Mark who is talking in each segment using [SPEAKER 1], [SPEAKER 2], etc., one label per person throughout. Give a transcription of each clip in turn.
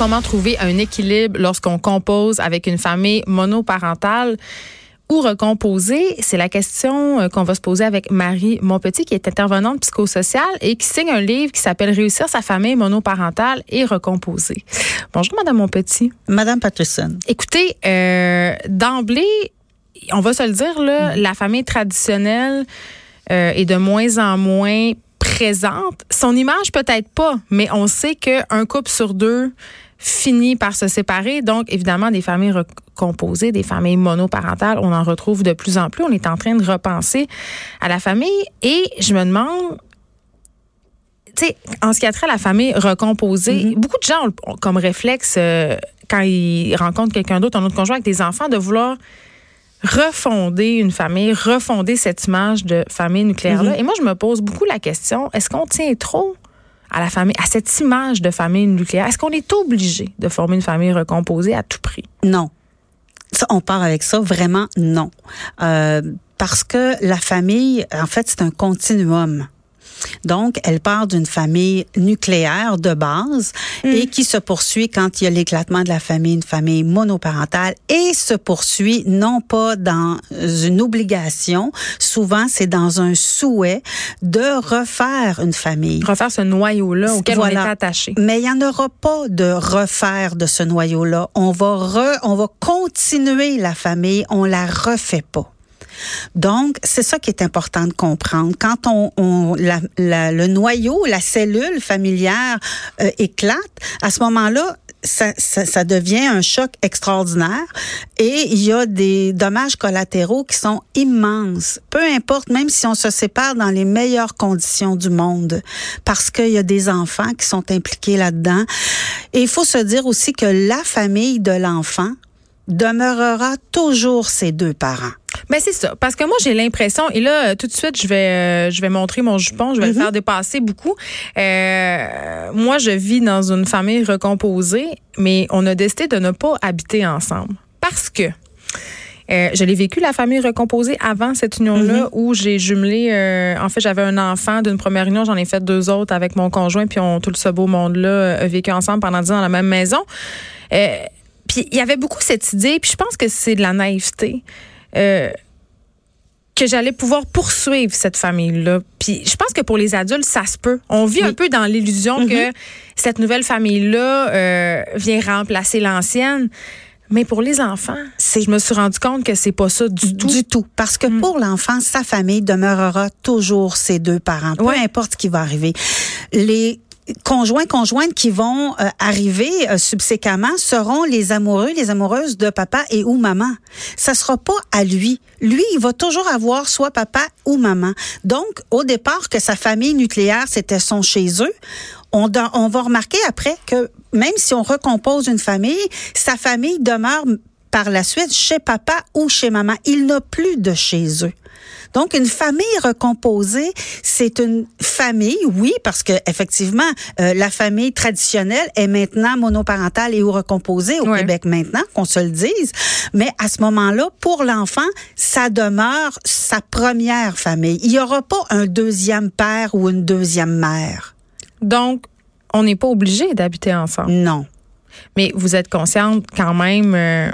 [SPEAKER 1] comment trouver un équilibre lorsqu'on compose avec une famille monoparentale ou recomposer? C'est la question euh, qu'on va se poser avec Marie Monpetit, qui est intervenante psychosociale et qui signe un livre qui s'appelle Réussir sa famille monoparentale et recomposer. Bonjour, Madame Monpetit.
[SPEAKER 2] Madame Patterson.
[SPEAKER 1] Écoutez, euh, d'emblée, on va se le dire, là, la famille traditionnelle euh, est de moins en moins présente. Son image peut-être pas, mais on sait qu'un couple sur deux finit par se séparer. Donc, évidemment, des familles recomposées, des familles monoparentales, on en retrouve de plus en plus. On est en train de repenser à la famille et je me demande, tu sais, en ce qui a trait à la famille recomposée,
[SPEAKER 2] Mm-hmm.
[SPEAKER 1] beaucoup de gens ont comme réflexe, euh, quand ils rencontrent quelqu'un d'autre, un autre conjoint avec des enfants, de vouloir refonder une famille, refonder cette image de famille nucléaire-là. Et moi, je me pose beaucoup la question, est-ce qu'on tient trop à la famille, à cette image de famille nucléaire? Est-ce qu'on est obligé de former une famille recomposée à tout prix?
[SPEAKER 2] Non. Ça, on part avec ça, vraiment non. Euh, parce que la famille, en fait, c'est un continuum. Donc, elle part d'une famille nucléaire de base et qui se poursuit quand il y a l'éclatement de la famille, une famille monoparentale et se poursuit non pas dans une obligation, souvent c'est dans un souhait de refaire une famille.
[SPEAKER 1] Refaire ce noyau-là auquel on est attaché.
[SPEAKER 2] Mais il n'y en aura pas de refaire de ce noyau-là. On va re, on va continuer la famille, on la refait pas. Donc, c'est ça qui est important de comprendre. Quand on, on la, la, le noyau, la cellule familière euh, éclate, à ce moment-là, ça, ça, ça, devient un choc extraordinaire et il y a des dommages collatéraux qui sont immenses. Peu importe, même si on se sépare dans les meilleures conditions du monde, parce qu'il y a des enfants qui sont impliqués là-dedans. Et il faut se dire aussi que la famille de l'enfant demeurera toujours ses deux parents.
[SPEAKER 1] Mais c'est ça, parce que moi j'ai l'impression, et là tout de suite je vais euh, je vais montrer mon jupon, je vais mm -hmm. le faire dépasser beaucoup. Euh, moi je vis dans une famille recomposée, mais on a décidé de ne pas habiter ensemble parce que euh, je l'ai vécu la famille recomposée avant cette union-là mm -hmm. où j'ai jumelé. Euh, en fait, j'avais un enfant d'une première union, j'en ai fait deux autres avec mon conjoint, puis on tout ce beau monde-là a vécu ensemble pendant dix ans dans la même maison. Euh, puis il y avait beaucoup cette idée, puis je pense que c'est de la naïveté. Euh, que j'allais pouvoir poursuivre cette famille-là. Puis je pense que pour les adultes, ça se peut. On vit oui. un peu dans l'illusion mm -hmm. que cette nouvelle famille-là euh, vient remplacer l'ancienne. Mais pour les enfants, je me suis rendu compte que c'est pas ça du tout.
[SPEAKER 2] Du tout. Parce que mm. pour l'enfant, sa famille demeurera toujours ses deux parents. Peu ouais. importe ce qui va arriver. Les conjoints, conjointes qui vont euh, arriver euh, subséquemment seront les amoureux, les amoureuses de papa et ou maman. Ça sera pas à lui. Lui, il va toujours avoir soit papa ou maman. Donc, au départ, que sa famille nucléaire, c'était son chez eux, on, on va remarquer après que même si on recompose une famille, sa famille demeure par la suite chez papa ou chez maman. Il n'a plus de chez eux. Donc, une famille recomposée, c'est une famille, oui, parce que effectivement, euh, la famille traditionnelle est maintenant monoparentale et ou recomposée au. Québec maintenant, qu'on se le dise. Mais à ce moment-là, pour l'enfant, ça demeure sa première famille. Il n'y aura pas un deuxième père ou une deuxième mère.
[SPEAKER 1] Donc, on n'est pas obligé d'habiter ensemble.
[SPEAKER 2] Non.
[SPEAKER 1] Mais vous êtes consciente quand même. Euh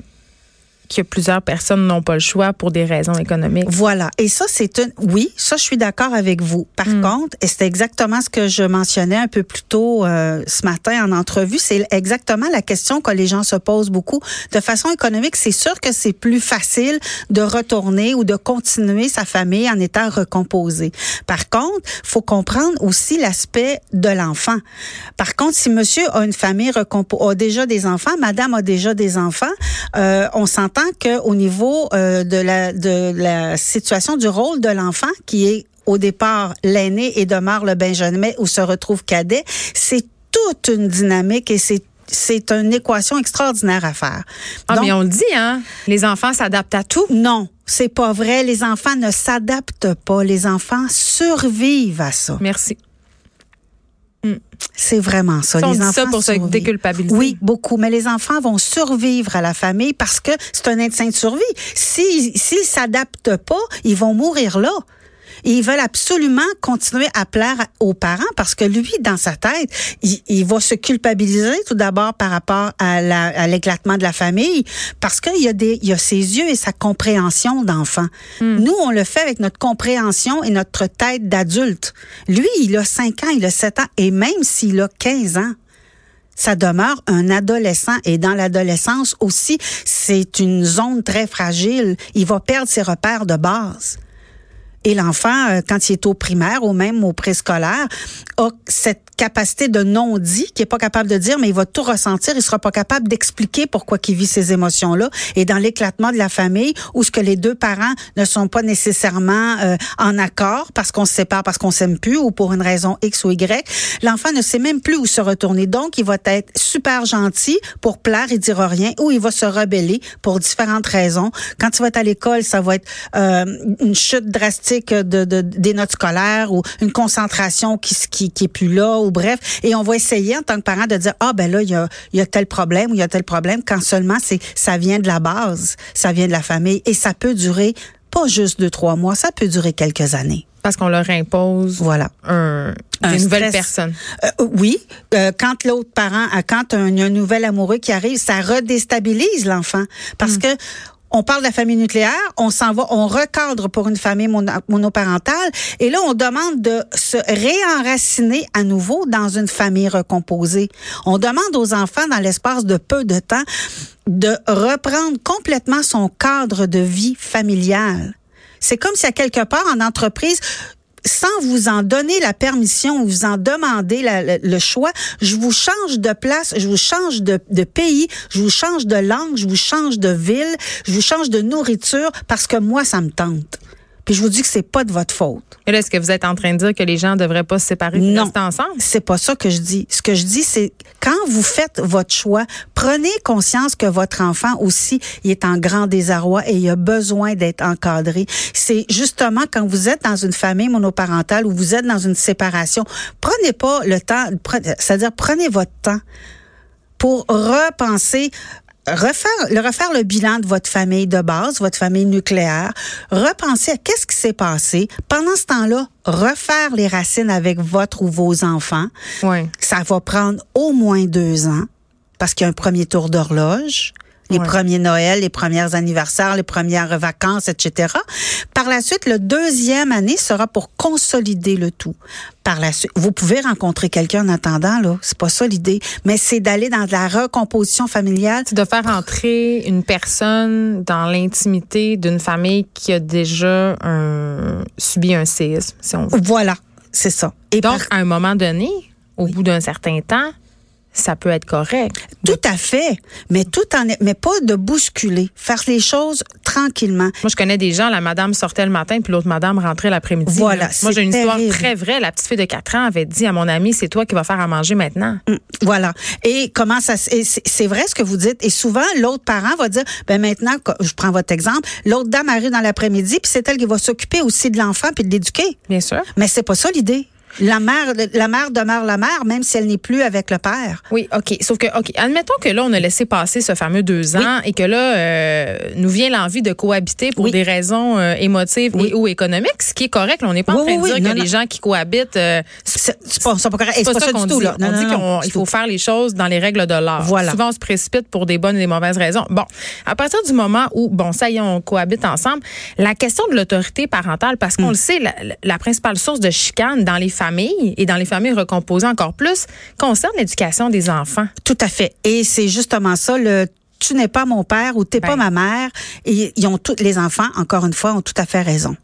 [SPEAKER 1] que plusieurs personnes n'ont pas le choix pour des raisons économiques.
[SPEAKER 2] Voilà. Et ça, c'est une. Oui, ça, je suis d'accord avec vous. Par mm. contre, et c'est exactement ce que je mentionnais un peu plus tôt euh, ce matin en entrevue, c'est exactement la question que les gens se posent beaucoup. De façon économique, c'est sûr que c'est plus facile de retourner ou de continuer sa famille en étant recomposée. Par contre, faut comprendre aussi l'aspect de l'enfant. Par contre, si monsieur a une famille recomposée, a déjà des enfants, madame a déjà des enfants, euh, on s'entend qu'au niveau euh, de, la, de la situation du rôle de l'enfant, qui est au départ l'aîné et demeure le benjamin où se retrouve cadet, c'est toute une dynamique et c'est c'est une équation extraordinaire à faire.
[SPEAKER 1] Ah, Donc, mais on le dit, hein? Les enfants s'adaptent à tout.
[SPEAKER 2] Non, c'est pas vrai. Les enfants ne s'adaptent pas. Les enfants survivent à ça.
[SPEAKER 1] Merci.
[SPEAKER 2] C'est vraiment ça.
[SPEAKER 1] On
[SPEAKER 2] les
[SPEAKER 1] dit
[SPEAKER 2] enfants
[SPEAKER 1] ça pour se déculpabiliser.
[SPEAKER 2] Oui, beaucoup. Mais les enfants vont survivre à la famille parce que c'est un instinct de survie. S'ils si, s'ils s'adaptent pas, ils vont mourir là. Ils veulent absolument continuer à plaire aux parents parce que lui, dans sa tête, il, va se culpabiliser tout d'abord par rapport à l'éclatement de la famille parce qu'il y a des, il y a ses yeux et sa compréhension d'enfant. Hmm. Nous, on le fait avec notre compréhension et notre tête d'adulte. Lui, il a 5 ans, il a 7 ans et même s'il a 15 ans, ça demeure un adolescent. Et dans l'adolescence aussi, c'est une zone très fragile. Il va perdre ses repères de base. Et l'enfant, euh, quand il est au primaire ou même au préscolaire, a cette capacité de non-dit, qui est pas capable de dire, mais il va tout ressentir. Il sera pas capable d'expliquer pourquoi il vit ces émotions-là. Et dans l'éclatement de la famille, où ce que les deux parents ne sont pas nécessairement euh, en accord parce qu'on se sépare, parce qu'on s'aime plus ou pour une raison X ou Y, l'enfant ne sait même plus où se retourner. Donc, il va être super gentil pour plaire et dire rien, ou il va se rebeller pour différentes raisons. Quand tu vas être à l'école, ça va être euh, une chute drastique de, de, des notes scolaires ou une concentration qui, qui, qui est plus là ou bref. Et on va essayer en tant que parent de dire, ah ben là, il y a, y a tel problème ou il y a tel problème quand seulement c'est ça vient de la base, ça vient de la famille. Et ça peut durer pas juste deux, trois mois, ça peut durer quelques années
[SPEAKER 1] parce qu'on leur impose voilà. un, une nouvelle personne.
[SPEAKER 2] Euh, oui, euh, quand l'autre parent, quand un, un nouvel amoureux qui arrive, ça redéstabilise l'enfant parce mm. que on parle de la famille nucléaire, on s'en va, on recadre pour une famille monoparentale, et là, on demande de se réenraciner à nouveau dans une famille recomposée. On demande aux enfants, dans l'espace de peu de temps, de reprendre complètement son cadre de vie familial. C'est comme si à quelque part en entreprise, sans vous en donner la permission, vous en demander le choix, je vous change de place, je vous change de, pays, je vous change de langue, je vous change de ville, je vous change de nourriture parce que moi, ça me tente. Puis je vous dis que c'est pas de votre faute.
[SPEAKER 1] Et là, est-ce que vous êtes en train de dire que les gens devraient pas se séparer et rester ensemble?
[SPEAKER 2] C'est pas ça que je dis. Ce que je dis, c'est quand vous faites votre choix, prenez conscience que votre enfant aussi, il est en grand désarroi et il a besoin d'être encadré. C'est justement quand vous êtes dans une famille monoparentale ou vous êtes dans une séparation, prenez pas le temps, c'est-à-dire prenez votre temps pour repenser refaire le refaire le bilan de votre famille de base, votre famille nucléaire, repenser à qu'est-ce qui s'est passé. Pendant ce temps-là, refaire les racines avec votre ou vos enfants.
[SPEAKER 1] Oui.
[SPEAKER 2] Ça va prendre au moins deux ans parce qu'il y a un premier tour d'horloge les premiers Noëls, les premiers anniversaires, les premières vacances, etc. Par la suite, le deuxième année sera pour consolider le tout. Par la suite, vous pouvez rencontrer quelqu'un en attendant, là. C'est pas ça l'idée. Mais c'est d'aller dans la recomposition familiale.
[SPEAKER 1] C'est de faire entrer une personne dans l'intimité d'une famille qui a déjà subi un séisme, si on veut.
[SPEAKER 2] Voilà. C'est ça.
[SPEAKER 1] Et donc, à un moment donné, au bout d'un certain temps, ça peut être correct.
[SPEAKER 2] Tout à fait, mais tout en mais pas de bousculer, faire les choses tranquillement.
[SPEAKER 1] Moi, je connais des gens, la madame sortait le matin puis l'autre madame rentrait l'après-midi.
[SPEAKER 2] Voilà,
[SPEAKER 1] Moi, j'ai une histoire très vraie. La petite fille de 4 ans avait dit à mon ami, c'est toi qui vas faire à manger maintenant. Mm,
[SPEAKER 2] voilà. Et comment ça c'est vrai ce que vous dites et souvent l'autre parent va dire ben maintenant je prends votre exemple, l'autre dame arrive dans l'après-midi puis c'est elle qui va s'occuper aussi de l'enfant puis de l'éduquer.
[SPEAKER 1] Bien sûr.
[SPEAKER 2] Mais c'est pas ça l'idée. La mère, la mère demeure la mère, même si elle n'est plus avec le père.
[SPEAKER 1] Oui, OK. Sauf que, OK, admettons que là, on a laissé passer ce fameux deux ans et que là, euh, nous vient l'envie de cohabiter pour des raisons euh, émotives et ou économiques, ce qui est correct. on n'est pas en train de dire que les gens qui cohabitent... Euh,
[SPEAKER 2] c'est pas, pas, correct. C'est pas, ça, du tout. Là.
[SPEAKER 1] on dit qu'il faut faire les choses dans les règles de l'art.
[SPEAKER 2] Voilà.
[SPEAKER 1] Souvent, on se précipite pour des bonnes et des mauvaises raisons. Bon, à partir du moment où, bon, ça y est, on cohabite ensemble, la question de l'autorité parentale, parce qu'on hmm. le sait, la, la principale source de chicane dans les familles et dans les familles recomposées encore plus, concerne l'éducation des enfants.
[SPEAKER 2] Tout à fait. Et c'est justement ça le tu n'es pas mon père ou t'es pas ben. ma mère. Et ils ont tous les enfants, encore une fois, ont tout à fait raison.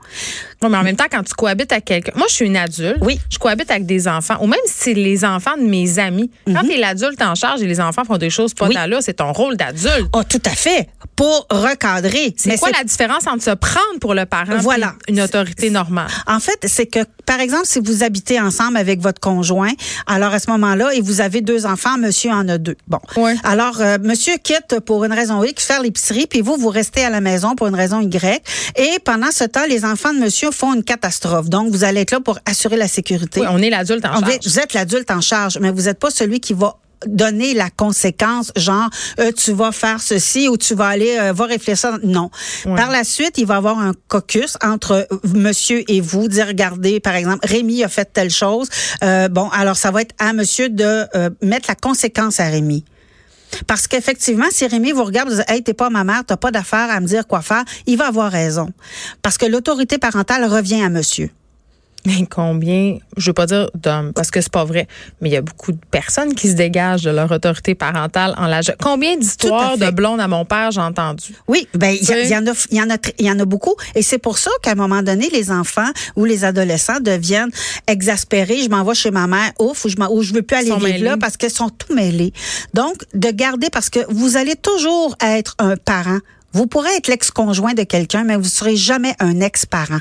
[SPEAKER 1] Non, mais en même temps, quand tu cohabites avec quelqu'un, moi, je suis une adulte.
[SPEAKER 2] Oui.
[SPEAKER 1] Je cohabite avec des enfants, ou même si c'est les enfants de mes amis. Quand mhm. tu es l'adulte en charge et les enfants font des choses pas oui. d'allure, c'est ton rôle d'adulte.
[SPEAKER 2] Oh, tout à fait. Pour recadrer.
[SPEAKER 1] C'est quoi la différence entre se prendre pour le parent voilà. et une autorité normale?
[SPEAKER 2] En fait, c'est que, par exemple, si vous habitez ensemble avec votre conjoint, alors à ce moment-là, et vous avez deux enfants, monsieur en a deux. Bon.
[SPEAKER 1] Oui.
[SPEAKER 2] Alors, euh, monsieur quitte pour une raison X faire l'épicerie, puis vous, vous restez à la maison pour une raison Y. Et pendant ce temps, les enfants de monsieur font une catastrophe. Donc, vous allez être là pour assurer la sécurité.
[SPEAKER 1] Oui, on est l'adulte en charge.
[SPEAKER 2] Vous êtes l'adulte en charge, mais vous n'êtes pas celui qui va donner la conséquence, genre euh, tu vas faire ceci ou tu vas aller, euh, va réfléchir. Non. Par la suite, il va y avoir un caucus entre monsieur et vous, dire regardez, par exemple, Rémi a fait telle chose. Euh, bon, alors ça va être à monsieur de mettre la conséquence à Rémi. Parce qu'effectivement, si Rémi vous regarde, vous dit, hey, t'es pas ma mère, t'as pas d'affaire à me dire quoi faire, il va avoir raison. Parce que l'autorité parentale revient à monsieur.
[SPEAKER 1] Mais combien, je veux pas dire d'hommes, parce que c'est pas vrai, mais il y a beaucoup de personnes qui se dégagent de leur autorité parentale en l'âge. Combien d'histoires de blondes à mon père j'ai entendu?
[SPEAKER 2] Oui, ben il y, en a, il y en a, il y en a beaucoup, et c'est pour ça qu'à un moment donné, les enfants ou les adolescents deviennent exaspérés. Je m'en vais chez ma mère, ouf, ou je, ou je veux plus aller vivre là parce qu'elles sont tout mêlées. Donc, de garder, parce que vous allez toujours être un parent. Vous pourrez être l'ex-conjoint de quelqu'un, mais vous serez jamais un ex-parent.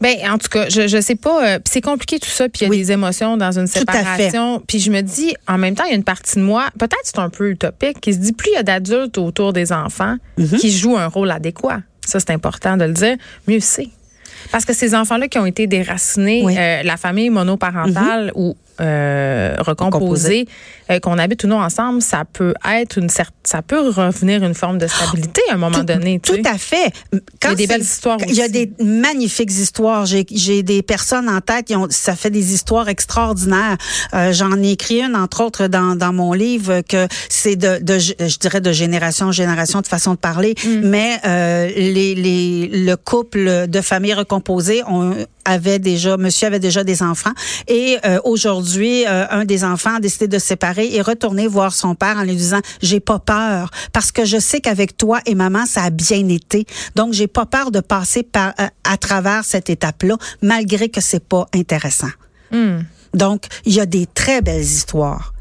[SPEAKER 1] Ben en tout cas, je je sais pas. Euh, c'est compliqué tout ça, puis il y a des émotions dans une séparation. Puis je me dis, en même temps, il y a une partie de moi, peut-être c'est un peu utopique, qui se dit plus il y a d'adultes autour des enfants mhm. qui jouent un rôle adéquat. Ça c'est important de le dire. Mieux c'est. Parce que ces enfants-là qui ont été déracinés, euh, la famille monoparentale mhm. ou euh, recomposé, euh, qu'on habite ou non ensemble, ça peut être une certaine, ça peut revenir une forme de stabilité à un moment donné.
[SPEAKER 2] Tout à fait.
[SPEAKER 1] Quand il y a des belles histoires.
[SPEAKER 2] Il y a des magnifiques histoires. J'ai des personnes en tête qui ont, ça fait des histoires extraordinaires. Euh, J'en ai écrit une entre autres dans, dans mon livre que c'est de, de, je dirais de génération en génération de façon de parler, mm. mais euh, les, les, le couple de familles recomposées ont avait déjà, monsieur avait déjà des enfants. Et euh, aujourd'hui, euh, un des enfants a décidé de se séparer et retourner voir son père en lui disant, j'ai pas peur parce que je sais qu'avec toi et maman, ça a bien été. Donc, j'ai pas peur de passer par, euh, à travers cette étape-là, malgré que c'est pas intéressant. Hmm. Donc, il y a des très belles histoires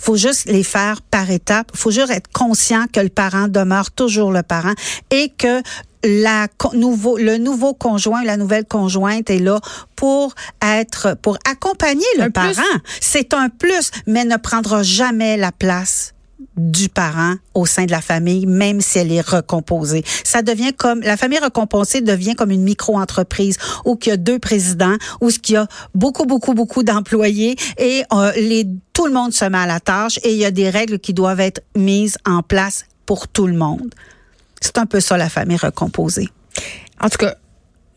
[SPEAKER 2] faut juste les faire par étapes. faut juste être conscient que le parent demeure toujours le parent et que la nouveau le nouveau conjoint la nouvelle conjointe est là pour être pour accompagner le parent. C'est un plus mais ne prendra jamais la place du parent au sein de la famille, même si elle est recomposée. Ça devient comme la famille recomposée devient comme une micro-entreprise où il y a deux présidents, où il y a beaucoup, beaucoup, beaucoup d'employés et euh, les, tout le monde se met à la tâche et il y a des règles qui doivent être mises en place pour tout le monde. C'est un peu ça la famille recomposée.
[SPEAKER 1] En tout cas,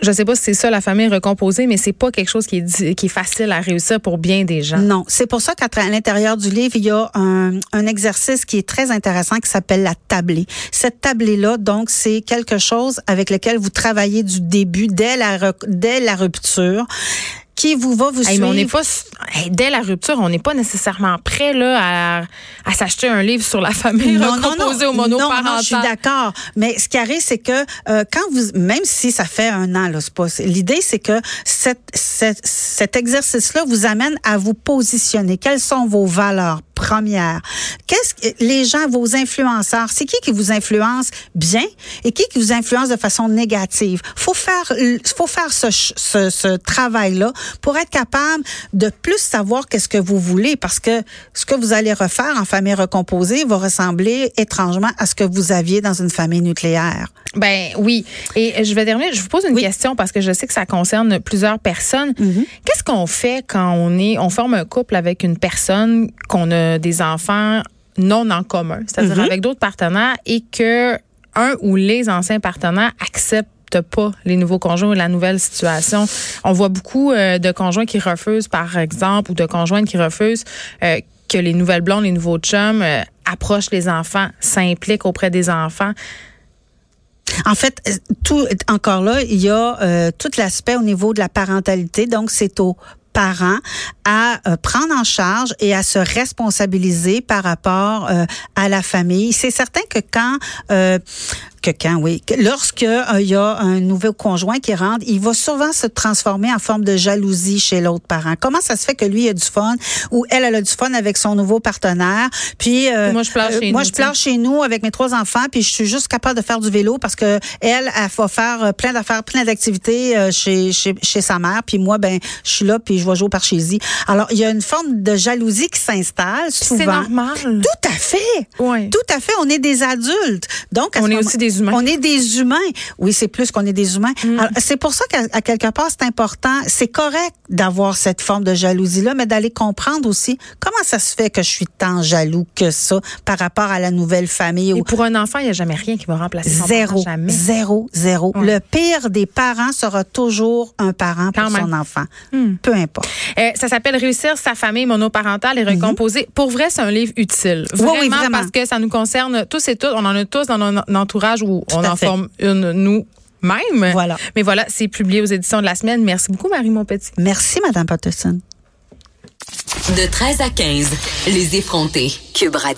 [SPEAKER 1] je sais pas si c'est ça la famille recomposée, mais c'est pas quelque chose qui est, facile à réussir pour bien des gens.
[SPEAKER 2] Non, c'est pour ça qu'à l'intérieur du livre, il y a un, un exercice qui est très intéressant qui s'appelle la tablée. Cette tablée-là, donc, c'est quelque chose avec lequel vous travaillez du début, dès la, dès la rupture qui vous va vous suivre.
[SPEAKER 1] on n'est pas dès la rupture, on n'est pas nécessairement prêt là à, à s'acheter un livre sur la famille non, recomposée au monoparental. Non,
[SPEAKER 2] je suis d'accord. Mais ce qui arrive, c'est que euh, quand vous, même si ça fait un an, là, c'est pas. L'idée, c'est que cette, cette, cet exercice-là vous amène à vous positionner. Quelles sont vos valeurs première. Qu'est-ce que les gens, vos influenceurs, c'est qui qui vous influence bien et qui qui vous influence de façon négative? Faut faire, faut faire ce, ce, ce travail-là pour être capable de plus savoir qu'est-ce que vous voulez parce que ce que vous allez refaire en famille recomposée va ressembler étrangement à ce que vous aviez dans une famille nucléaire.
[SPEAKER 1] Ben oui. Et je vais terminer. Je vous pose une question parce que je sais que ça concerne plusieurs personnes. Mm-hmm. Qu'est-ce qu'on fait quand on est, on forme un couple avec une personne qu'on a des enfants non en commun, c'est-à-dire mhm. avec d'autres partenaires et que un ou les anciens partenaires acceptent pas les nouveaux conjoints ou la nouvelle situation. On voit beaucoup euh, de conjoints qui refusent, par exemple, ou de conjointes qui refusent euh, que les nouvelles blondes, les nouveaux chums euh, approchent les enfants, s'impliquent auprès des enfants.
[SPEAKER 2] En fait, tout encore là, il y a tout l'aspect au niveau de la parentalité. Donc, c'est au parents à euh, prendre en charge et à se responsabiliser par rapport euh, à la famille. C'est certain que quand euh, que quand, oui. Lorsque il y a un nouveau conjoint qui rentre, il va souvent se transformer en forme de jalousie chez l'autre parent. Comment ça se fait que lui a du fun ou elle, elle a du fun avec son nouveau partenaire, puis
[SPEAKER 1] moi je pleure chez
[SPEAKER 2] moi
[SPEAKER 1] nous,
[SPEAKER 2] je pleure chez nous avec mes trois enfants, puis je suis juste capable de faire du vélo parce que elle, elle va faire plein d'affaires, plein d'activités chez, chez chez sa mère, puis moi ben je suis là puis je vais jouer au parchésie. Alors, il y a une forme de jalousie qui s'installe souvent.
[SPEAKER 1] C'est normal.
[SPEAKER 2] Tout à fait.
[SPEAKER 1] Oui.
[SPEAKER 2] Tout à fait. On est des adultes. Donc,
[SPEAKER 1] on est aussi des des humains.
[SPEAKER 2] On est des humains. Oui, c'est plus qu'on est des humains.
[SPEAKER 1] Mm.
[SPEAKER 2] C'est pour ça qu'à quelque part, c'est important. C'est correct d'avoir cette forme de jalousie-là, mais d'aller comprendre aussi comment ça se fait que je suis tant jaloux que ça par rapport à la nouvelle famille.
[SPEAKER 1] Et pour un enfant, il n'y a jamais rien qui va remplacer son
[SPEAKER 2] zéro,
[SPEAKER 1] jamais.
[SPEAKER 2] Zéro, zéro. Le pire des parents sera toujours un parent pour son enfant.
[SPEAKER 1] Hmm.
[SPEAKER 2] Peu importe.
[SPEAKER 1] Euh, ça s'appelle Réussir sa famille monoparentale et recomposer. Pour vrai, c'est un livre utile. Vraiment,
[SPEAKER 2] Mhm. oui, vraiment.
[SPEAKER 1] parce que ça nous concerne tous et toutes. On en a tous dans notre entourage où on en
[SPEAKER 2] fait.
[SPEAKER 1] forme une nous-mêmes.
[SPEAKER 2] Voilà.
[SPEAKER 1] Mais voilà, c'est publié aux éditions de la semaine. Merci beaucoup, Marie Monpetit.
[SPEAKER 2] Merci, Madame Patterson.
[SPEAKER 3] De 13 à 15, les effrontés. Cube Radio.